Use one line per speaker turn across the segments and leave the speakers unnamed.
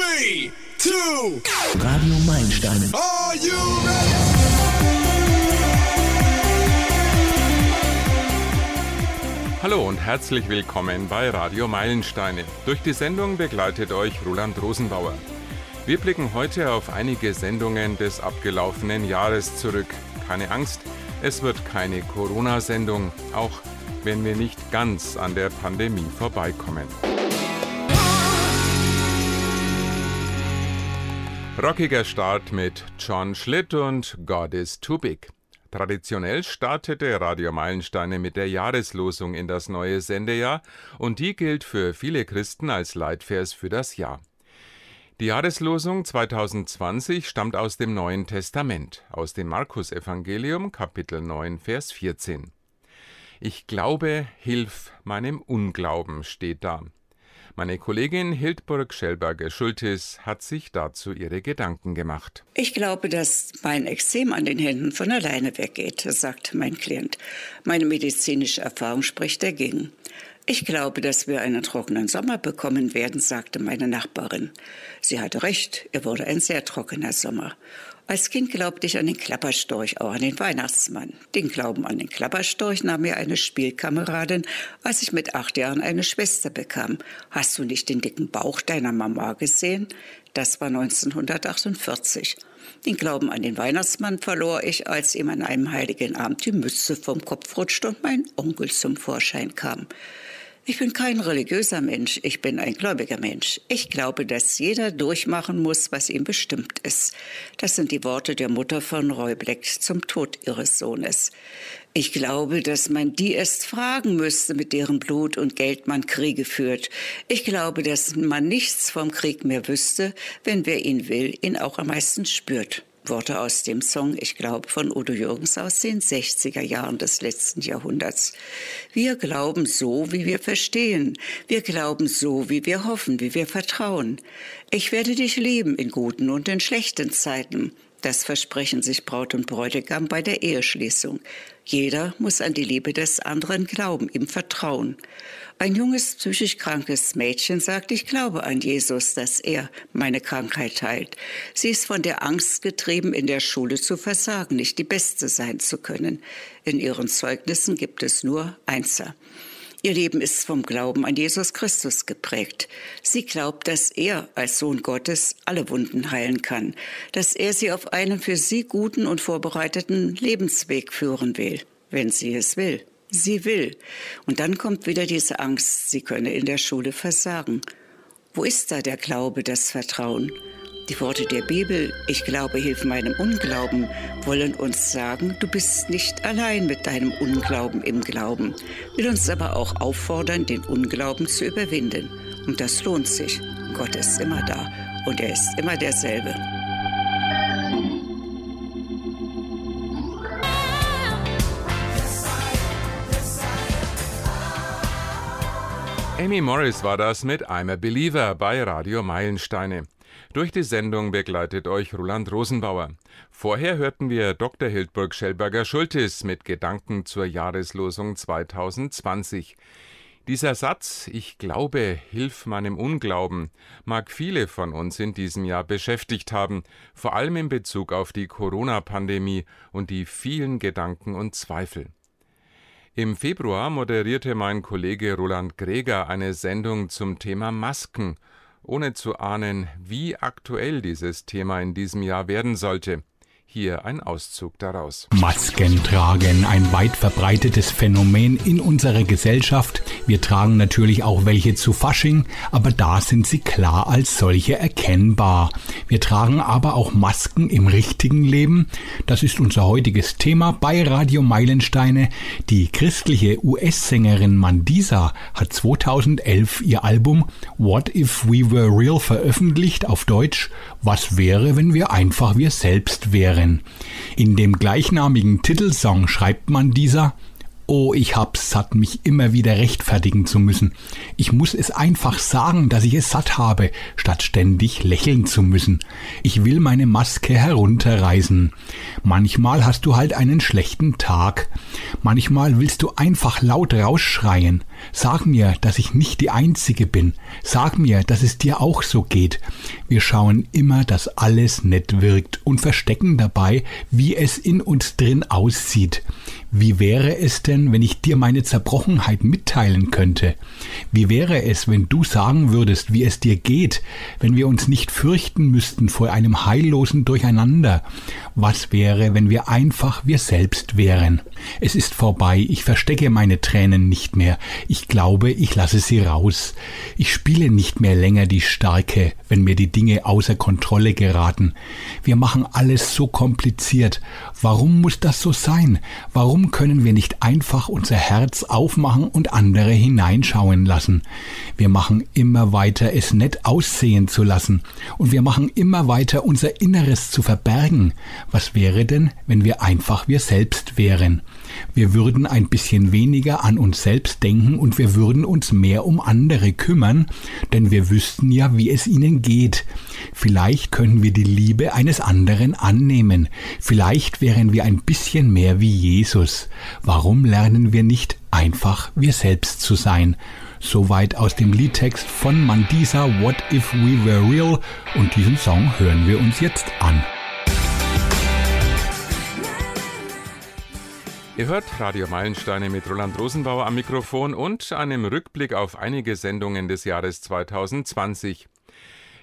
Three, two,
Radio Meilensteine.
are you ready?
Hallo und herzlich willkommen bei Radio Meilensteine. Durch die Sendung begleitet euch Roland Rosenbauer. Wir blicken heute auf einige Sendungen des abgelaufenen Jahres zurück. Keine Angst, es wird keine Corona-Sendung, auch wenn wir nicht ganz an der Pandemie vorbeikommen. Rockiger Start mit John Schlitt und God is Too Big. Traditionell startete Radio Meilensteine mit der Jahreslosung in das neue Sendejahr und die gilt für viele Christen als Leitvers für das Jahr. Die Jahreslosung 2020 stammt aus dem Neuen Testament, aus dem Markus-Evangelium, Kapitel 9, Vers 14. Ich glaube, hilf meinem Unglauben steht da. Meine Kollegin Hildburg Schellberger-Schultis hat sich dazu ihre Gedanken gemacht.
Ich glaube, dass mein Ekzem an den Händen von alleine weggeht, sagt mein Klient. Meine medizinische Erfahrung spricht dagegen. Ich glaube, dass wir einen trockenen Sommer bekommen werden, sagte meine Nachbarin. Sie hatte recht, er wurde ein sehr trockener Sommer. Als Kind glaubte ich an den Klapperstorch, auch an den Weihnachtsmann. Den Glauben an den Klapperstorch nahm mir eine Spielkameradin, als ich mit acht Jahren eine Schwester bekam. Hast du nicht den dicken Bauch deiner Mama gesehen? Das war 1948. Den Glauben an den Weihnachtsmann verlor ich, als ihm an einem heiligen Abend die Mütze vom Kopf rutschte und mein Onkel zum Vorschein kam. Ich bin kein religiöser Mensch, ich bin ein gläubiger Mensch. Ich glaube, dass jeder durchmachen muss, was ihm bestimmt ist. Das sind die Worte der Mutter von Roy Black zum Tod ihres Sohnes. Ich glaube, dass man die erst fragen müsste, mit deren Blut und Geld man Kriege führt. Ich glaube, dass man nichts vom Krieg mehr wüsste, wenn wer ihn will, ihn auch am meisten spürt. Worte aus dem Song, ich glaube, von Udo Jürgens aus den 60er Jahren des letzten Jahrhunderts. Wir glauben so, wie wir verstehen. Wir glauben so, wie wir hoffen, wie wir vertrauen. Ich werde dich lieben in guten und in schlechten Zeiten. Das versprechen sich Braut und Bräutigam bei der Eheschließung. Jeder muss an die Liebe des anderen glauben, ihm vertrauen. Ein junges psychisch krankes Mädchen sagt, ich glaube an Jesus, dass er meine Krankheit heilt. Sie ist von der Angst getrieben, in der Schule zu versagen, nicht die Beste sein zu können. In ihren Zeugnissen gibt es nur Einser. Ihr Leben ist vom Glauben an Jesus Christus geprägt. Sie glaubt, dass er als Sohn Gottes alle Wunden heilen kann, dass er sie auf einen für sie guten und vorbereiteten Lebensweg führen will, wenn sie es will. Sie will. Und dann kommt wieder diese Angst, sie könne in der Schule versagen. Wo ist da der Glaube, das Vertrauen? Die Worte der Bibel, ich glaube, hilf meinem Unglauben, wollen uns sagen, du bist nicht allein mit deinem Unglauben im Glauben, will uns aber auch auffordern, den Unglauben zu überwinden. Und das lohnt sich. Gott ist immer da und er ist immer derselbe.
Amy Morris war das mit I'm a Believer bei Radio Meilensteine. Durch die Sendung begleitet euch Roland Rosenbauer. Vorher hörten wir Dr. Hildburg Schellberger-Schultis mit Gedanken zur Jahreslosung 2020. Dieser Satz, ich glaube, hilf meinem Unglauben, mag viele von uns in diesem Jahr beschäftigt haben, vor allem in Bezug auf die Corona-Pandemie und die vielen Gedanken und Zweifel. Im Februar moderierte mein Kollege Roland Greger eine Sendung zum Thema Masken, ohne zu ahnen, wie aktuell dieses Thema in diesem Jahr werden sollte. Hier ein Auszug daraus.
Masken tragen, ein weit verbreitetes Phänomen in unserer Gesellschaft. Wir tragen natürlich auch welche zu Fasching, aber da sind sie klar als solche erkennbar. Wir tragen aber auch Masken im richtigen Leben. Das ist unser heutiges Thema bei Radio Meilensteine. Die christliche US-Sängerin Mandisa hat 2011 ihr Album What If We Were Real veröffentlicht auf Deutsch. Was wäre, wenn wir einfach wir selbst wären? In dem gleichnamigen Titelsong schreibt man dieser Oh, ich hab's satt, mich immer wieder rechtfertigen zu müssen. Ich muss es einfach sagen, dass ich es satt habe, statt ständig lächeln zu müssen. Ich will meine Maske herunterreißen. Manchmal hast du halt einen schlechten Tag. Manchmal willst du einfach laut rausschreien. Sag mir, dass ich nicht die Einzige bin. Sag mir, dass es dir auch so geht. Wir schauen immer, dass alles nett wirkt und verstecken dabei, wie es in uns drin aussieht. Wie wäre es denn, wenn ich dir meine Zerbrochenheit mitteilen könnte? Wie wäre es, wenn du sagen würdest, wie es dir geht, wenn wir uns nicht fürchten müssten vor einem heillosen Durcheinander? Was wäre, wenn wir einfach wir selbst wären? Es ist vorbei, ich verstecke meine Tränen nicht mehr, ich glaube, ich lasse sie raus. Ich spiele nicht mehr länger die Starke, wenn mir die Dinge außer Kontrolle geraten. Wir machen alles so kompliziert. Warum muss das so sein? Warum können wir nicht einfach unser Herz aufmachen und andere hineinschauen lassen? Wir machen immer weiter, es nett aussehen zu lassen. Und wir machen immer weiter, unser Inneres zu verbergen. Was wäre denn, wenn wir einfach wir selbst wären? Wir würden ein bisschen weniger an uns selbst denken und wir würden uns mehr um andere kümmern, denn wir wüssten ja, wie es ihnen geht. Vielleicht können wir die Liebe eines anderen annehmen. Vielleicht wären wir ein bisschen mehr wie Jesus. Warum lernen wir nicht einfach wir selbst zu sein? Soweit aus dem Liedtext von Mandisa What If We Were Real und diesen Song hören wir uns jetzt an.
Ihr hört Radio Meilensteine mit Roland Rosenbauer am Mikrofon und einem Rückblick auf einige Sendungen des Jahres 2020.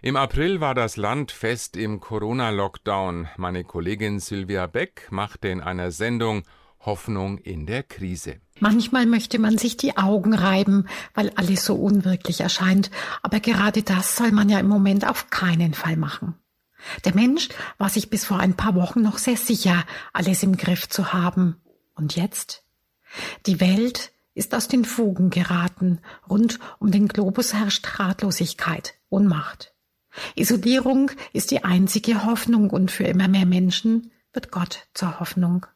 Im April war das Land fest im Corona-Lockdown. Meine Kollegin Sylvia Beck machte in einer Sendung Hoffnung in der Krise.
Manchmal möchte man sich die Augen reiben, weil alles so unwirklich erscheint, aber gerade das soll man ja im Moment auf keinen Fall machen. Der Mensch war sich bis vor ein paar Wochen noch sehr sicher, alles im Griff zu haben. Und jetzt? Die Welt ist aus den Fugen geraten. Rund um den Globus herrscht Ratlosigkeit, Ohnmacht. Isolierung ist die einzige Hoffnung und für immer mehr Menschen wird Gott zur Hoffnung.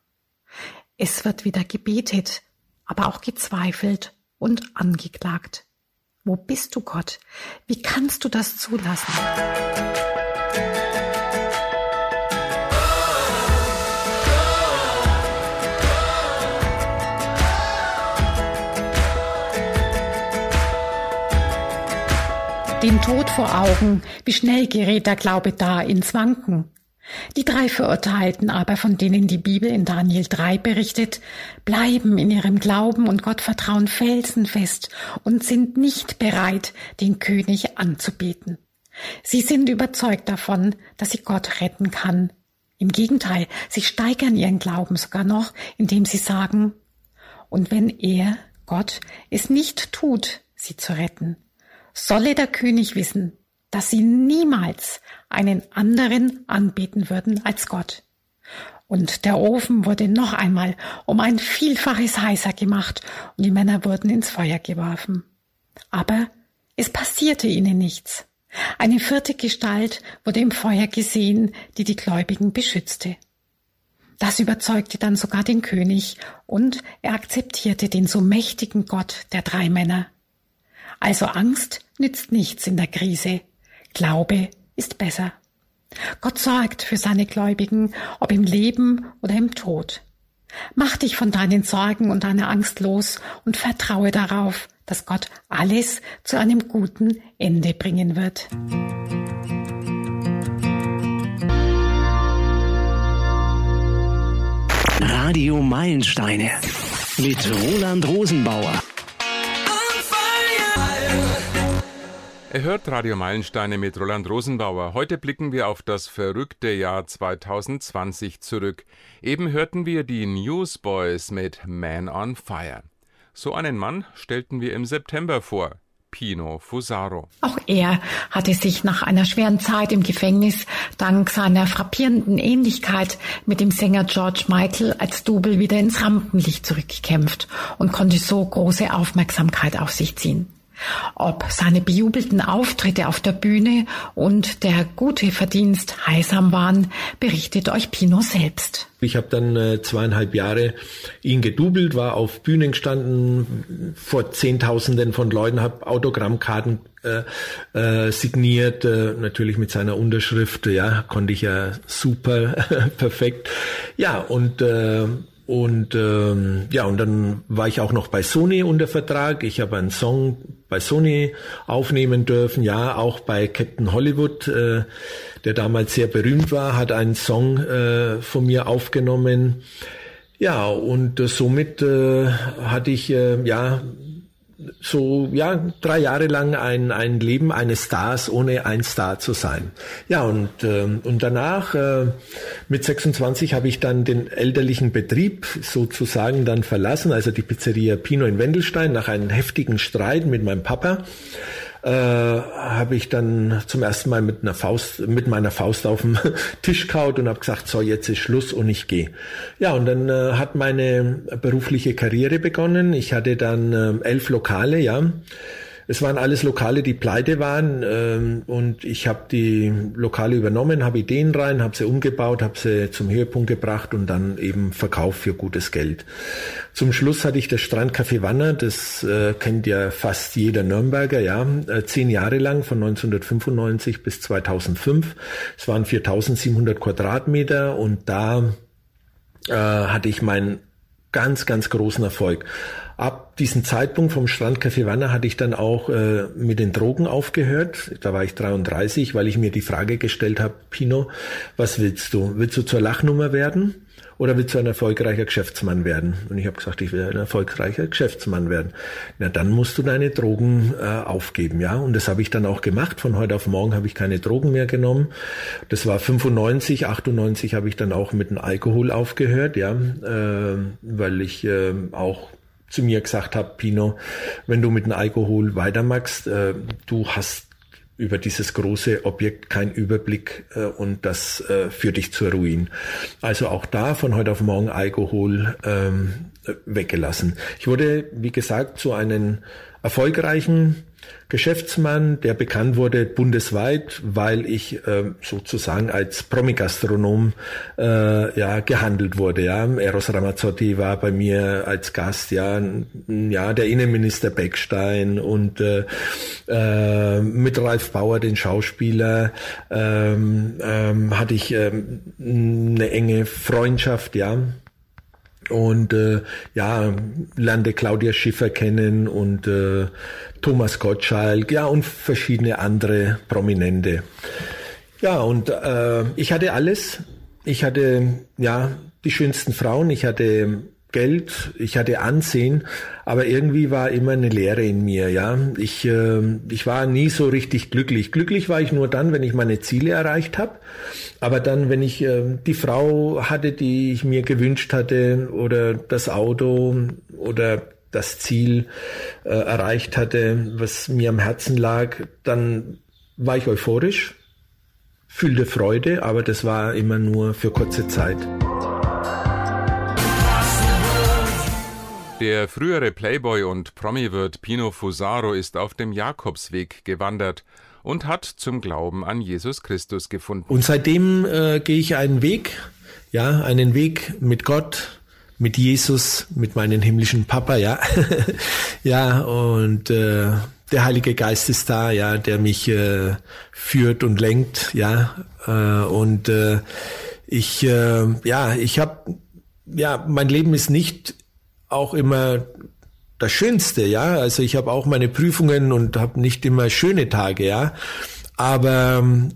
Es wird wieder gebetet, aber auch gezweifelt und angeklagt. Wo bist du, Gott? Wie kannst du das zulassen? Den Tod vor Augen, wie schnell gerät der Glaube da ins Wanken. Die drei Verurteilten aber, von denen die Bibel in Daniel 3 berichtet, bleiben in ihrem Glauben und Gottvertrauen felsenfest und sind nicht bereit, den König anzubeten. Sie sind überzeugt davon, dass sie Gott retten kann. Im Gegenteil, sie steigern ihren Glauben sogar noch, indem sie sagen, und wenn er, Gott, es nicht tut, sie zu retten, solle der König wissen, dass sie niemals einen anderen anbeten würden als Gott. Und der Ofen wurde noch einmal um ein Vielfaches heißer gemacht und die Männer wurden ins Feuer geworfen. Aber es passierte ihnen nichts. Eine vierte Gestalt wurde im Feuer gesehen, die die Gläubigen beschützte. Das überzeugte dann sogar den König und er akzeptierte den so mächtigen Gott der drei Männer. Also Angst nützt nichts in der Krise. Glaube ist besser. Gott sorgt für seine Gläubigen, ob im Leben oder im Tod. Mach dich von deinen Sorgen und deiner Angst los und vertraue darauf, dass Gott alles zu einem guten Ende bringen wird.
Radio Meilensteine mit Roland Rosenbauer.
Er hört Radio Meilensteine mit Roland Rosenbauer. Heute blicken wir auf das verrückte Jahr 2020 zurück. Eben hörten wir die Newsboys mit Man on Fire. So einen Mann stellten wir im September vor. Pino Fusaro.
Auch er hatte sich nach einer schweren Zeit im Gefängnis dank seiner frappierenden Ähnlichkeit mit dem Sänger George Michael als Double wieder ins Rampenlicht zurückgekämpft und konnte so große Aufmerksamkeit auf sich ziehen. Ob seine bejubelten Auftritte auf der Bühne und der gute Verdienst heilsam waren, berichtet euch Pino selbst.
Ich habe dann äh, zweieinhalb Jahre ihn gedoubelt, war auf Bühnen gestanden, vor Zehntausenden von Leuten, habe Autogrammkarten äh, äh, signiert, äh, natürlich mit seiner Unterschrift, ja, konnte ich ja super perfekt. Ja, und äh, und ähm, ja, und dann war ich auch noch bei Sony unter Vertrag. Ich habe einen Song bei Sony aufnehmen dürfen. Ja, auch bei Captain Hollywood, äh, der damals sehr berühmt war, hat einen Song äh, von mir aufgenommen. Ja, und äh, somit äh, hatte ich äh, ja so ja drei Jahre lang ein, ein Leben eines Stars, ohne ein Star zu sein. Ja und äh, und danach äh, mit 26 habe ich dann den elterlichen Betrieb sozusagen dann verlassen, also die Pizzeria Pino in Wendelstein nach einem heftigen Streit mit meinem Papa äh, habe ich dann zum ersten Mal mit einer Faust, mit meiner Faust auf dem Tisch kaut und habe gesagt, so jetzt ist Schluss und ich gehe. Ja, und dann äh, hat meine berufliche Karriere begonnen. Ich hatte dann äh, elf Lokale, ja. Es waren alles Lokale, die pleite waren ähm, und ich habe die Lokale übernommen, habe Ideen rein, habe sie umgebaut, habe sie zum Höhepunkt gebracht und dann eben verkauft für gutes Geld. Zum Schluss hatte ich das Strandcafé Wanner, das äh, kennt ja fast jeder Nürnberger, ja, äh, zehn Jahre lang von 1995 bis 2005. Es waren 4.700 Quadratmeter und da äh, hatte ich meinen ganz, ganz großen Erfolg. Ab diesem Zeitpunkt vom Strandcafé Wanner hatte ich dann auch äh, mit den Drogen aufgehört. Da war ich 33, weil ich mir die Frage gestellt habe, Pino, was willst du? Willst du zur Lachnummer werden? Oder willst du ein erfolgreicher Geschäftsmann werden? Und ich habe gesagt, ich will ein erfolgreicher Geschäftsmann werden. Na, dann musst du deine Drogen äh, aufgeben, ja. Und das habe ich dann auch gemacht. Von heute auf morgen habe ich keine Drogen mehr genommen. Das war 95, 98 habe ich dann auch mit dem Alkohol aufgehört, ja, äh, weil ich äh, auch zu mir gesagt habe, Pino, wenn du mit dem Alkohol weitermachst, äh, du hast über dieses große Objekt keinen Überblick äh, und das äh, führt dich zur Ruin. Also auch da von heute auf morgen Alkohol ähm, weggelassen. Ich wurde, wie gesagt, zu einem erfolgreichen Geschäftsmann, der bekannt wurde bundesweit, weil ich äh, sozusagen als Promi-Gastronom äh, ja, gehandelt wurde. Ja. Eros Ramazzotti war bei mir als Gast, ja, ja der Innenminister Beckstein und äh, äh, mit Ralf Bauer, den Schauspieler, ähm, ähm, hatte ich ähm, eine enge Freundschaft, ja und äh, ja, lernte Claudia Schiffer kennen und äh, Thomas Gottschalk, ja, und verschiedene andere Prominente. Ja, und äh, ich hatte alles. Ich hatte, ja, die schönsten Frauen, ich hatte Geld, ich hatte Ansehen, aber irgendwie war immer eine Leere in mir, ja. Ich, äh, ich war nie so richtig glücklich. Glücklich war ich nur dann, wenn ich meine Ziele erreicht habe, aber dann, wenn ich äh, die Frau hatte, die ich mir gewünscht hatte, oder das Auto oder das Ziel äh, erreicht hatte, was mir am Herzen lag, dann war ich euphorisch, fühlte Freude, aber das war immer nur für kurze Zeit.
Der frühere Playboy und Promi-Wirt Pino Fusaro ist auf dem Jakobsweg gewandert und hat zum Glauben an Jesus Christus gefunden.
Und seitdem äh, gehe ich einen Weg, ja, einen Weg mit Gott, mit Jesus, mit meinem himmlischen Papa, ja, ja, und äh, der Heilige Geist ist da, ja, der mich äh, führt und lenkt, ja, äh, und äh, ich, äh, ja, ich habe, ja, mein Leben ist nicht auch immer das Schönste, ja. Also ich habe auch meine Prüfungen und habe nicht immer schöne Tage, ja. Aber ähm,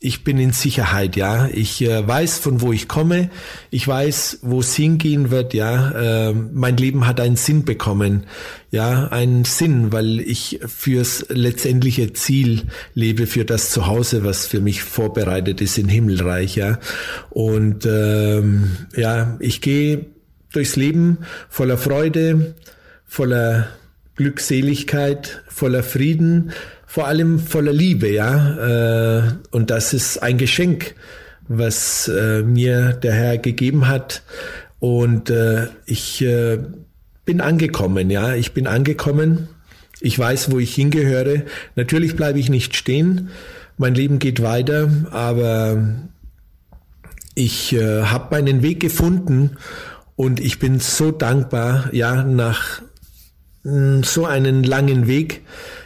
ich bin in Sicherheit, ja. Ich äh, weiß, von wo ich komme. Ich weiß, wo es hingehen wird, ja. Äh, mein Leben hat einen Sinn bekommen, ja, einen Sinn, weil ich fürs letztendliche Ziel lebe, für das Zuhause, was für mich vorbereitet ist in Himmelreich, ja. Und ähm, ja, ich gehe durchs Leben voller Freude, voller Glückseligkeit, voller Frieden, vor allem voller Liebe, ja. Äh, und das ist ein Geschenk, was äh, mir der Herr gegeben hat. Und äh, ich bin angekommen, ja. Ich bin angekommen Ich weiß, wo ich hingehöre. Natürlich bleibe ich nicht stehen. Mein Leben geht weiter, aber ich äh, habe meinen Weg gefunden und ich bin so dankbar, ja, nach mm, so einen langen Weg,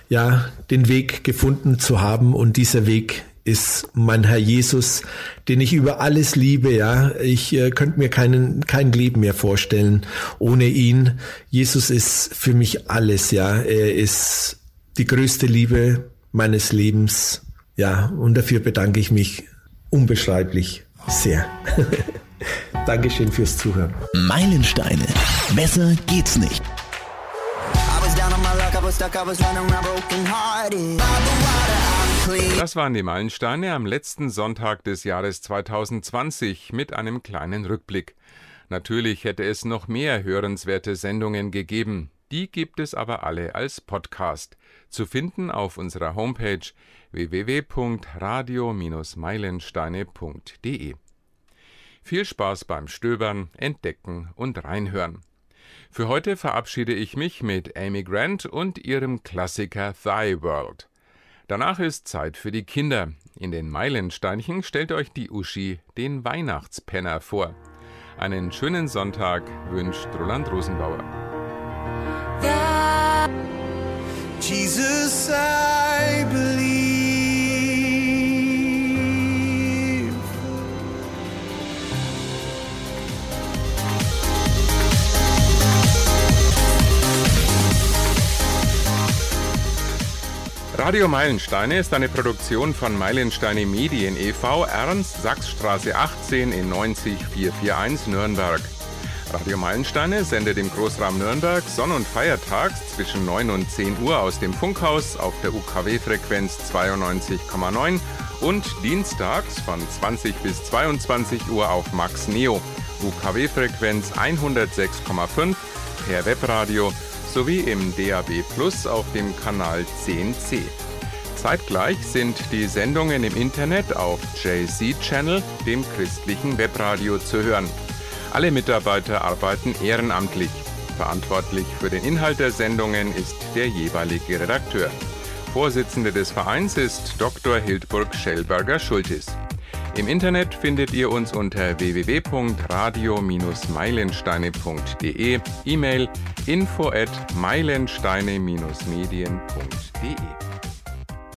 ja, den Weg gefunden zu haben und dieser Weg ist mein Herr Jesus, den ich über alles liebe, ja. Ich äh, könnte mir keinen, kein Leben mehr vorstellen ohne ihn. Jesus ist für mich alles, ja. Er ist die größte Liebe meines Lebens, ja. Und dafür bedanke ich mich unbeschreiblich sehr. Dankeschön fürs Zuhören.
Meilensteine. Besser geht's nicht.
Das waren die Meilensteine am letzten Sonntag des Jahres 2020 mit einem kleinen Rückblick. Natürlich hätte es noch mehr hörenswerte Sendungen gegeben. Die gibt es aber alle als Podcast, zu finden auf unserer Homepage www.radio-meilensteine.de. Viel Spaß beim Stöbern, Entdecken und Reinhören. Für heute verabschiede ich mich mit Amy Grant und ihrem Klassiker Thy World. Danach ist Zeit für die Kinder. In den Meilensteinchen stellt euch die Uschi den Weihnachtspenner vor. Einen schönen Sonntag wünscht Roland Rosenbauer. Jesus, I believe. Radio Meilensteine ist eine Produktion von Meilensteine Medien e.V. Ernst Sachsstraße 18 in 90441 Nürnberg. Radio Meilensteine sendet im Großraum Nürnberg sonn- und feiertags zwischen 9 und 10 Uhr aus dem Funkhaus auf der UKW-Frequenz 92,9 und dienstags von 20 bis 22 Uhr auf Max Neo, UKW-Frequenz 106,5 per Webradio sowie im DAB Plus auf dem Kanal 10C. Zeitgleich sind die Sendungen im Internet auf JC Channel, dem christlichen Webradio, zu hören. Alle Mitarbeiter arbeiten ehrenamtlich. Verantwortlich für den Inhalt der Sendungen ist der jeweilige Redakteur. Vorsitzende des Vereins ist Dr. Hildburg Schellberger-Schultis. Im Internet findet ihr uns unter www.radio-meilensteine.de, E-Mail info at meilensteine-medien.de.